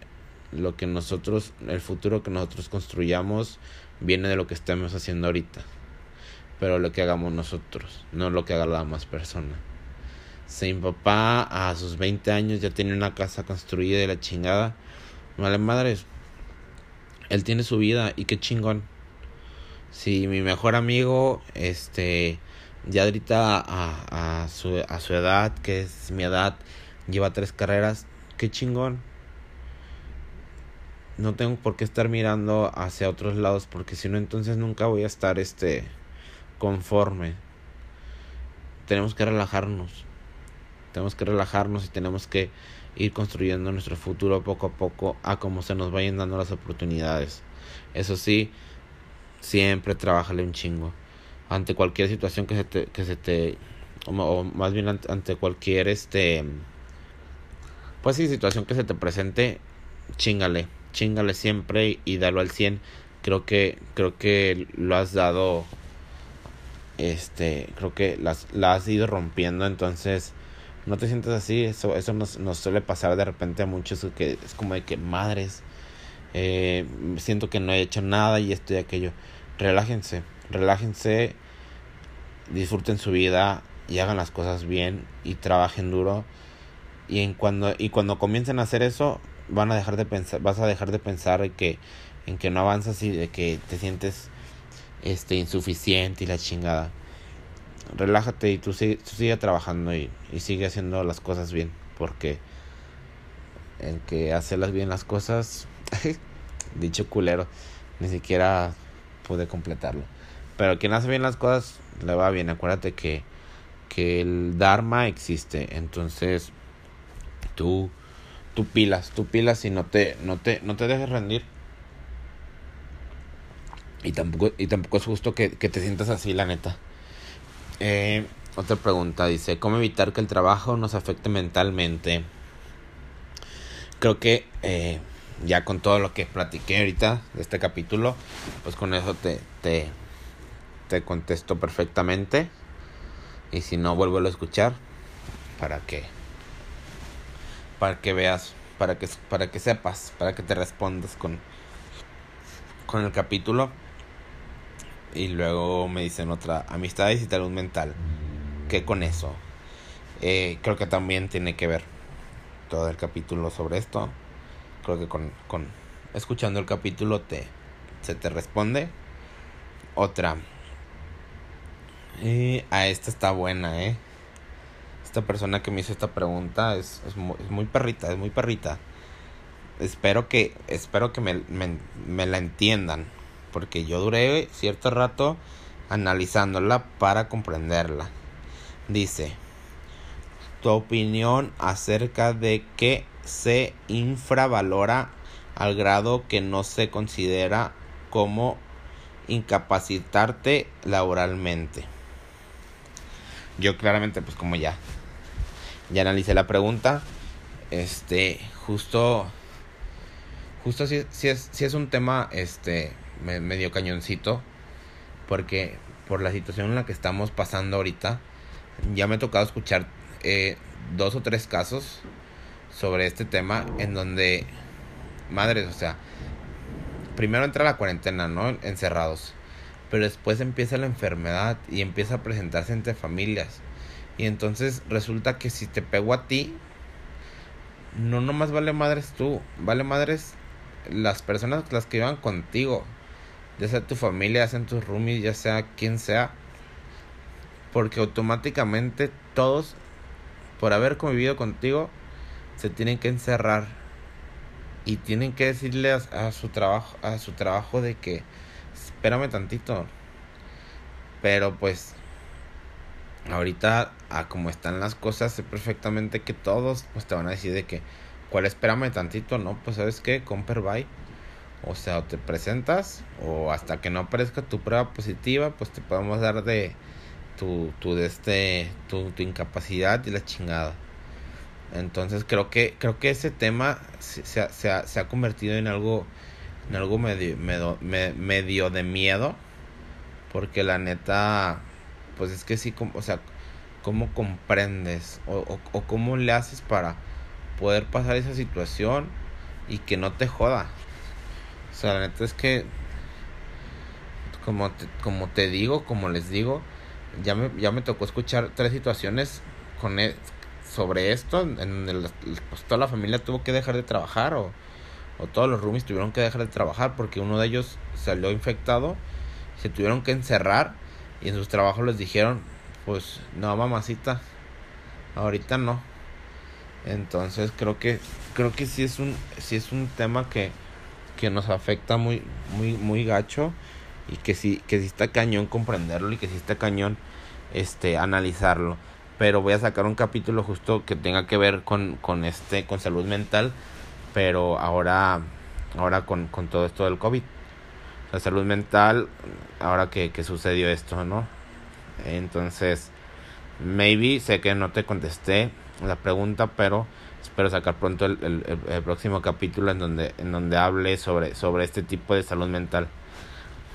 lo que nosotros, el futuro que nosotros construyamos, viene de lo que estamos haciendo ahorita, pero lo que hagamos nosotros, no lo que haga la más persona. Si mi papá a sus 20 años ya tiene una casa construida de la chingada, vale madres, él tiene su vida y qué chingón. Si mi mejor amigo, este, ya ahorita a, a, su, a su edad, que es mi edad, lleva tres carreras, qué chingón. No tengo por qué estar mirando hacia otros lados porque si no entonces nunca voy a estar este conforme. Tenemos que relajarnos. Tenemos que relajarnos y tenemos que ir construyendo nuestro futuro poco a poco a como se nos vayan dando las oportunidades. Eso sí, siempre trabajale un chingo ante cualquier situación que se te, que se te o, más bien ante, cualquier este pues sí situación que se te presente chingale chingale siempre y dalo al 100 creo que creo que lo has dado este creo que las la has ido rompiendo entonces no te sientes así eso eso nos, nos suele pasar de repente a muchos que es como de que madres eh, siento que no he hecho nada y esto y aquello relájense relájense, disfruten su vida y hagan las cosas bien y trabajen duro. Y en cuando y cuando comiencen a hacer eso, van a dejar de pensar, vas a dejar de pensar en que en que no avanzas y de que te sientes este insuficiente y la chingada. Relájate y tú sigue, sigue trabajando y, y sigue haciendo las cosas bien, porque el que hace las bien las cosas, dicho culero, ni siquiera pude completarlo. Pero quien hace bien las cosas le va bien. Acuérdate que, que el Dharma existe. Entonces, tú, tú pilas, tú pilas y no te, no te, no te dejes rendir. Y tampoco, y tampoco es justo que, que te sientas así, la neta. Eh, otra pregunta dice, ¿cómo evitar que el trabajo nos afecte mentalmente? Creo que eh, ya con todo lo que platiqué ahorita de este capítulo, pues con eso te, te, te contesto perfectamente. Y si no, vuelvo a escuchar para que para que veas, para que para que sepas, para que te respondas con con el capítulo. Y luego me dicen otra, amistades y salud mental. ¿Qué con eso? Eh, creo que también tiene que ver todo el capítulo sobre esto. Creo que con, con escuchando el capítulo te se te responde. Otra, y a esta está buena, ¿eh? Esta persona que me hizo esta pregunta es, es, muy, perrita, es muy perrita. Espero que, espero que me, me, la entiendan. Porque yo duré cierto rato analizándola para comprenderla. Dice, tu opinión acerca de que se infravalora al grado que no se considera como incapacitarte laboralmente. Yo claramente, pues como ya, ya analicé la pregunta, este, justo, justo si, es, si es un tema, este, medio cañoncito, porque por la situación en la que estamos pasando ahorita, ya me ha tocado escuchar eh, dos o tres casos sobre este tema en donde, madres, o sea, primero entra la cuarentena, ¿no? Encerrados. pero después empieza la enfermedad y empieza a presentarse entre familias. Y entonces resulta que si te pegó a ti, no nomás vale madres tú, vale madres las personas las que iban contigo, ya sea tu familia, ya sean tus roomies, ya sea quien sea, porque automáticamente todos, por haber convivido contigo, se tienen que encerrar y tienen que decirle a, su trabajo, a su trabajo de que espérame tantito. Pero pues ahorita a como están las cosas sé perfectamente que todos pues te van a decir de que cuál espérame tantito, no, pues sabes qué, Comper bye. O sea, o te presentas o hasta que no aparezca tu prueba positiva, pues te podemos dar de tu tu de este tu, tu incapacidad y la chingada. Entonces creo que creo que ese tema se, se, se, ha, se ha convertido en algo en algo medio, medio, medio de miedo porque la neta pues es que sí o sea cómo comprendes o, o, o cómo le haces para poder pasar esa situación y que no te joda o sea la neta es que como te, como te digo como les digo ya me, ya me tocó escuchar tres situaciones con, e, sobre esto, en el, pues toda la familia tuvo que dejar de trabajar o, o todos los roomies tuvieron que dejar de trabajar porque uno de ellos salió infectado, se tuvieron que encerrar y en sus trabajos les dijeron, pues no mamacita, ahorita no. Entonces creo que creo que sí es un sí es un tema que que nos afecta muy muy muy gacho y que sí que sí está cañón comprenderlo y que sí está cañón este analizarlo. Pero voy a sacar un capítulo justo que tenga que ver con, con este con salud mental pero ahora ahora con, con todo esto del covid. La salud mental ahora que, que sucedió esto no entonces maybe sé que no te contesté la pregunta pero espero sacar pronto el, el, el, próximo capítulo en donde en donde hable sobre sobre este tipo de salud mental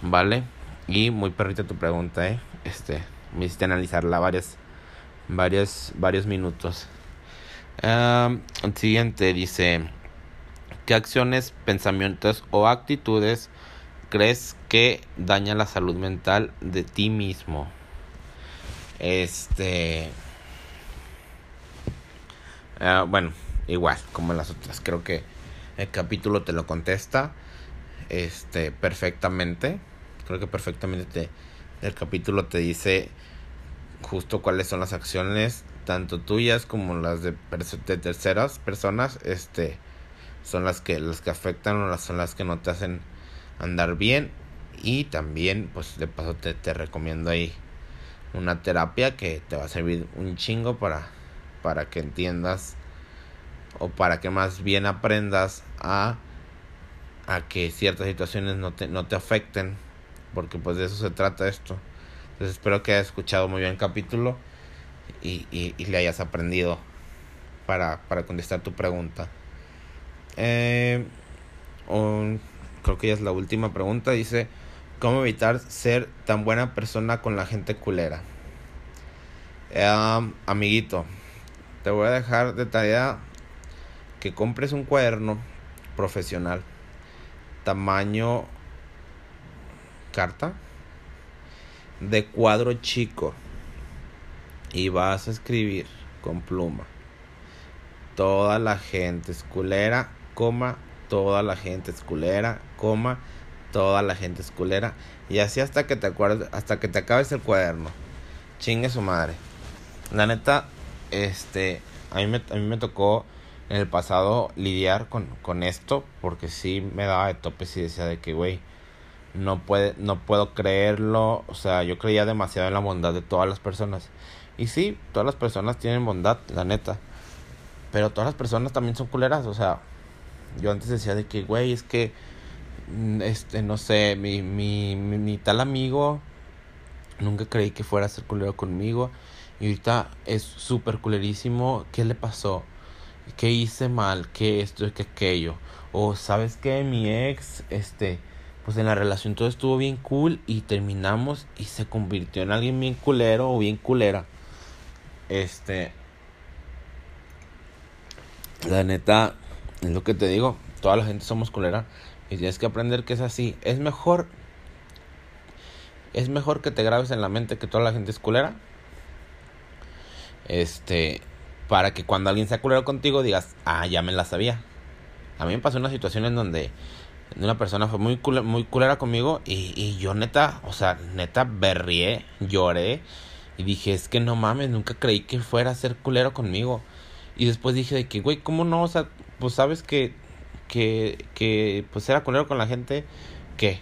vale y muy perrita tu pregunta eh este me hiciste analizarla varias varios, varios minutos. siguiente dice, ¿qué acciones, pensamientos o actitudes crees que daña la salud mental de ti mismo? Este... Uh, bueno, igual, como las otras, creo que el capítulo te lo contesta este perfectamente. Creo que perfectamente el capítulo te dice justo cuáles son las acciones, tanto tuyas como las de, de terceras personas, este, son las que, las que afectan o las, son las que no te hacen andar bien. Y también, pues de paso te, te recomiendo ahí una terapia que te va a servir un chingo para, para que entiendas o para que más bien aprendas a, a que ciertas situaciones no te, no te afecten, porque pues de eso se trata esto. Entonces espero que hayas escuchado muy bien el capítulo y, y, y le hayas aprendido para, para contestar tu pregunta. Eh, creo que ya es la última pregunta. Dice, ¿cómo evitar ser tan buena persona con la gente culera? Eh, amiguito, te voy a dejar de tarea que compres un cuaderno profesional, tamaño carta de cuadro chico y vas a escribir con pluma. Toda la gente es culera, coma, toda la gente es culera, coma, toda la gente es culera. Y así hasta que te acuerdes, hasta que te acabes el cuaderno. Chingue su madre. La neta, este, a mí me, a mí me tocó en el pasado lidiar con, con esto, porque sí me daba de topes y decía de que, güey, no puede no puedo creerlo o sea yo creía demasiado en la bondad de todas las personas. Y sí todas las personas tienen bondad la neta pero todas las personas también son culeras o sea yo antes decía de que güey es que mm, este no sé mi mi, mi, tal amigo nunca creí que fuera a ser culero conmigo y ahorita es súper culerísimo qué le pasó qué hice mal qué esto y qué aquello o sabes que mi ex este pues en la relación todo estuvo bien cool y terminamos y se convirtió en alguien bien culero o bien culera. Este. La neta, es lo que te digo, toda la gente somos culera y tienes que aprender que es así. Es mejor es mejor que te grabes en la mente que toda la gente es culera. Este, para que cuando alguien sea culero contigo digas, ah, ya me la sabía. A mí me pasó una situación en donde una persona fue muy culera, muy culera conmigo y, y yo neta, o sea, neta berrié, lloré y dije, es que no mames, nunca creí que fuera a ser culero conmigo. Y después dije de que, güey, ¿cómo no? O sea, pues sabes que, que, que, pues era culero con la gente, que,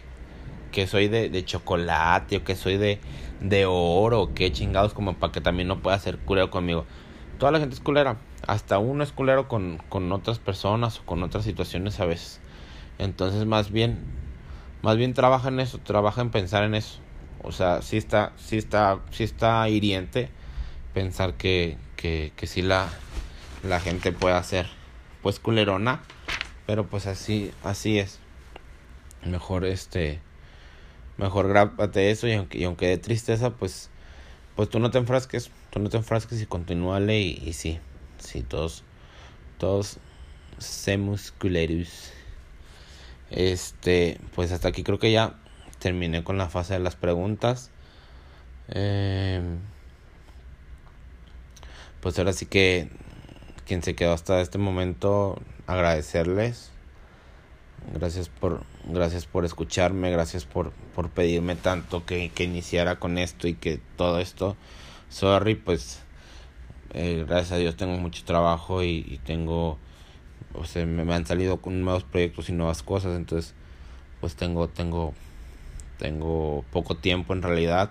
que soy de, de chocolate o que soy de, de oro, que chingados, como para que también no pueda ser culero conmigo. Toda la gente es culera, hasta uno es culero con, con otras personas o con otras situaciones a veces. Entonces, más bien, más bien trabaja en eso, trabaja en pensar en eso. O sea, sí está, sí está, sí está hiriente pensar que, que, que sí la, la gente puede ser pues culerona, pero pues así, así es. Mejor este, mejor grábate eso y aunque, y aunque de tristeza, pues, pues tú no te enfrasques, tú no te enfrasques y continúale y, y sí, sí, todos, todos semus culerus. Este, pues hasta aquí creo que ya terminé con la fase de las preguntas. Eh, pues ahora sí que quien se quedó hasta este momento, agradecerles. Gracias por, gracias por escucharme, gracias por, por pedirme tanto que, que iniciara con esto y que todo esto. Sorry, pues eh, gracias a Dios tengo mucho trabajo y, y tengo, o sea, me, me, han salido nuevos proyectos y nuevas cosas, entonces pues tengo, tengo, tengo poco tiempo en realidad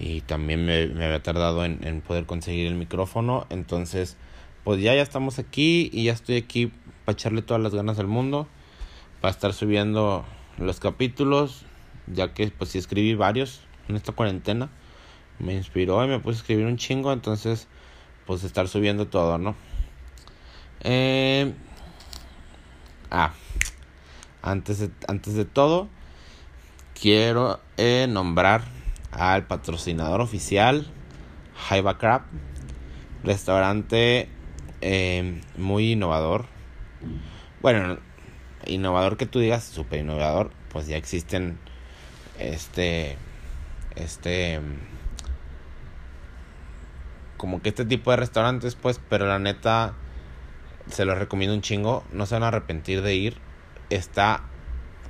y también me, me había tardado en, en poder conseguir el micrófono, entonces pues ya, ya estamos aquí y ya estoy aquí para echarle todas las ganas al mundo, para estar subiendo los capítulos, ya que pues sí escribí varios en esta cuarentena, me inspiró y me puse a escribir un chingo, entonces pues estar subiendo todo, ¿no? Eh, ah, antes de, antes de todo, quiero eh, nombrar al patrocinador oficial, Jaiba Crab, restaurante eh, muy innovador. Bueno, innovador que tú digas, super innovador, pues ya existen este este como que este tipo de restaurantes pues pero la neta se los recomiendo un chingo no se van a arrepentir de ir. Está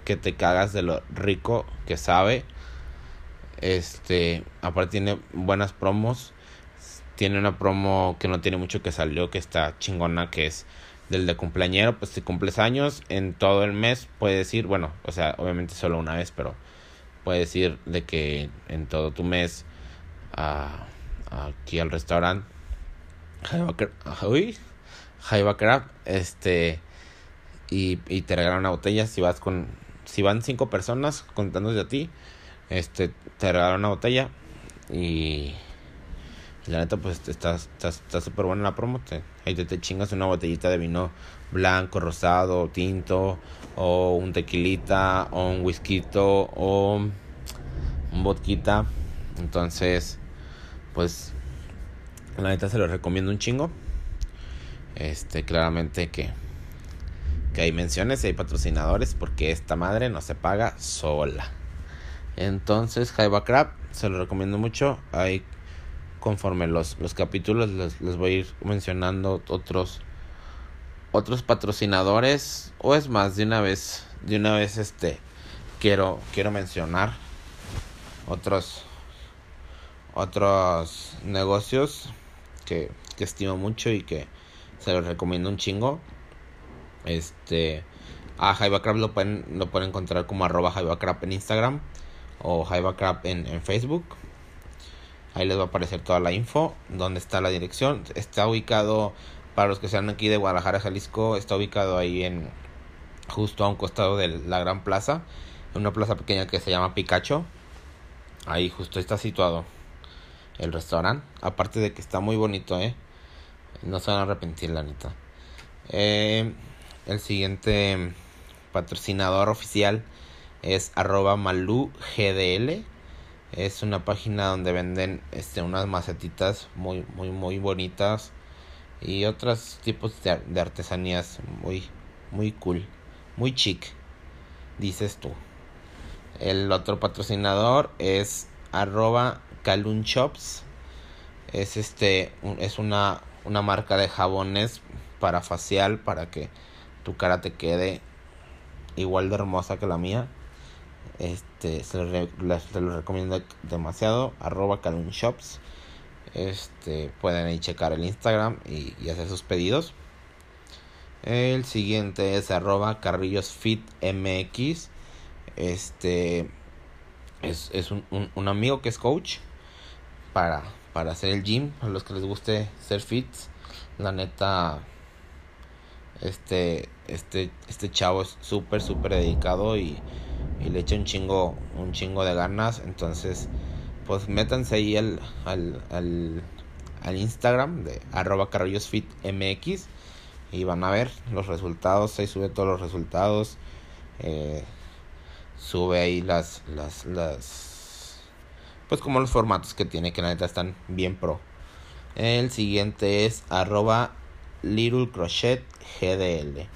que te cagas de lo rico que sabe. Este aparte tiene buenas promos. Tiene una promo que no tiene mucho que salió, que está chingona, que es del de cumpleañero, pues si cumples años en todo el mes, puedes ir, bueno, o sea, obviamente solo una vez, pero puedes ir de que en todo tu mes aquí al restaurante Jaiba Crab, este, y, y te regalan una botella si vas con, si van cinco personas contándote a ti, este, te regalan una botella y la neta, pues está súper está buena la promo. Te, ahí te, te, chingas una botellita de vino blanco, rosado, tinto, o un tequilita, o un whisky, o un vodka. Entonces, pues, la neta se lo recomiendo un chingo. Este, claramente que, que hay menciones hay patrocinadores, porque esta madre no se paga sola. Entonces, Jaiba Crab, se lo recomiendo mucho. Hay conforme los, los capítulos les, les, voy a ir mencionando otros otros patrocinadores o es más de una vez de una vez este quiero quiero mencionar otros otros negocios que, que estimo mucho y que se los recomiendo un chingo este a Jaiba Crab lo pueden lo pueden encontrar como arroba Jaiba Crab en Instagram o Jaiba Crab en, en Facebook Ahí les va a aparecer toda la info, dónde está la dirección. Está ubicado, para los que sean aquí de Guadalajara, Jalisco, está ubicado ahí en justo a un costado de la gran plaza, en una plaza pequeña que se llama Picacho. Ahí justo está situado el restaurante. Aparte de que está muy bonito, ¿eh? No se van a arrepentir, la neta. Eh, el siguiente patrocinador oficial es arroba malugdl es una página donde venden este unas macetitas muy muy muy bonitas y otros tipos de, de artesanías muy muy cool, muy chic, dices tú. El otro patrocinador es arroba calunchops. Es este, es una, una marca de jabones para facial para que tu cara te quede igual de hermosa que la mía. Este, se lo, recomiendo demasiado. Arroba calunchops. Este, pueden ahí checar el Instagram y, hacer sus pedidos. El siguiente es arroba carrillosfitmx. Este es, es un, un, amigo que es coach para, para hacer el gym. A los que les guste ser fits. La neta, este, este, este chavo es súper, súper dedicado y, le echa un chingo, un chingo de ganas. Entonces, pues métanse ahí al, al, al, al Instagram de arroba y van a ver los resultados. Ahí sube todos los resultados. Eh, sube ahí las, las, las, pues como los formatos que tiene, que la neta están bien pro. El siguiente es arroba Little Crochet GDL.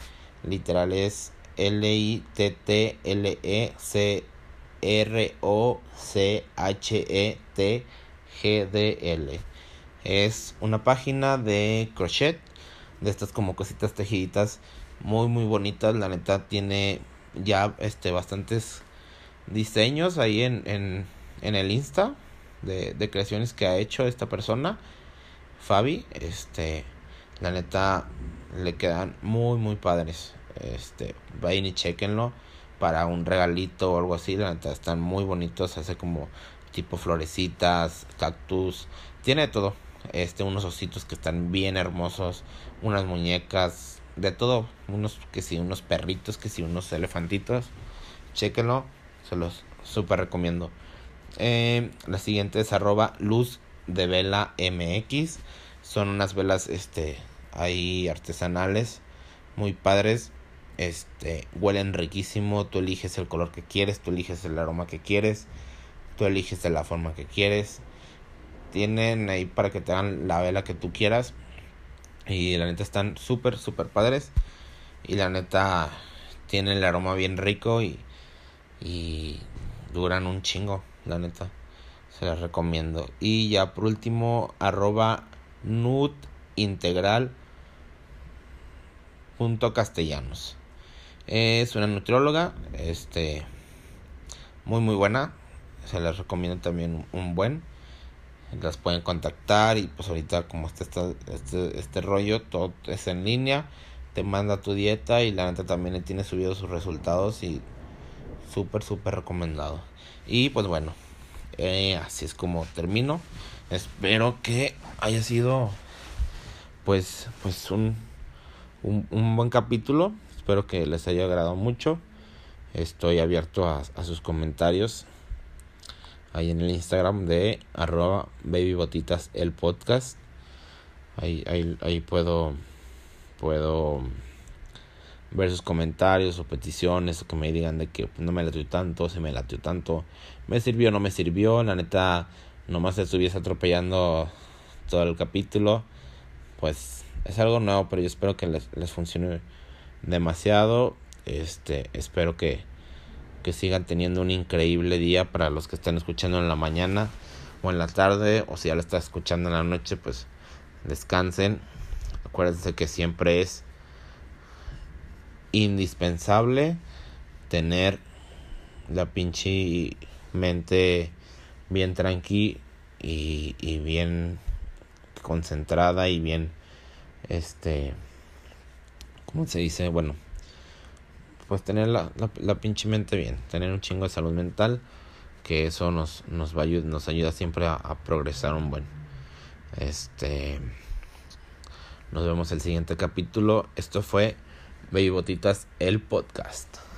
Literal es L-I-T-T-L-E-C-H-E-T-G-D-L. Es una página de crochet, de estas como cositas tejiditas muy muy bonitas. La neta tiene ya este bastantes diseños ahí en, en el Insta de, de, creaciones que ha hecho esta persona, Fabi. Este, la neta le quedan muy muy padres. Este, vayan y chequenlo para un regalito o algo así. La neta están muy bonitos. Hace como tipo florecitas, cactus, tiene todo. Este, unos ositos que están bien hermosos, unas muñecas, de todo, unos que si unos perritos, que si unos elefantitos, chequenlo, se los super recomiendo. Eh, la siguiente es arroba luz de vela mx, son unas velas este ahí artesanales, muy padres, este huelen riquísimo, tú eliges el color que quieres, tú eliges el aroma que quieres, tú eliges de la forma que quieres. Tienen ahí para que te hagan la vela que tú quieras. Y la neta están súper, súper padres. Y la neta tienen el aroma bien rico y, y duran un chingo, la neta. Se las recomiendo. Y ya por último, arroba nut integral. Es una nutrióloga, este, muy muy buena. Se las recomiendo también un buen las pueden contactar y pues ahorita como está este, este rollo, todo es en línea, te manda tu dieta y la neta también tiene subido sus resultados y súper, súper recomendado. Y pues bueno, eh, así es como termino. Espero que haya sido pues, pues un, un, un buen capítulo. Espero que les haya agradado mucho. Estoy abierto a, a sus comentarios ahí en el Instagram de arroba babybotitas el podcast. Ahí, ahí, ahí puedo, puedo ver sus comentarios o peticiones o que me digan de que no me latió tanto, se me latió tanto, me sirvió o no me sirvió, la neta nomás estuviese atropellando todo el capítulo, pues es algo nuevo, pero yo espero que les, les funcione demasiado, este, espero que que sigan teniendo un increíble día para los que están escuchando en la mañana o en la tarde o si ya lo están escuchando en la noche pues descansen. Acuérdense que siempre es indispensable tener la pinche mente bien tranqui y, y bien concentrada y bien este ¿cómo se dice? bueno pues tener la, la, pinche mente bien, tener un chingo de salud mental, que eso nos, nos, va nos ayuda siempre a, a progresar un buen. Este. Nos vemos el siguiente capítulo. Esto fue Baby Botitas, el podcast.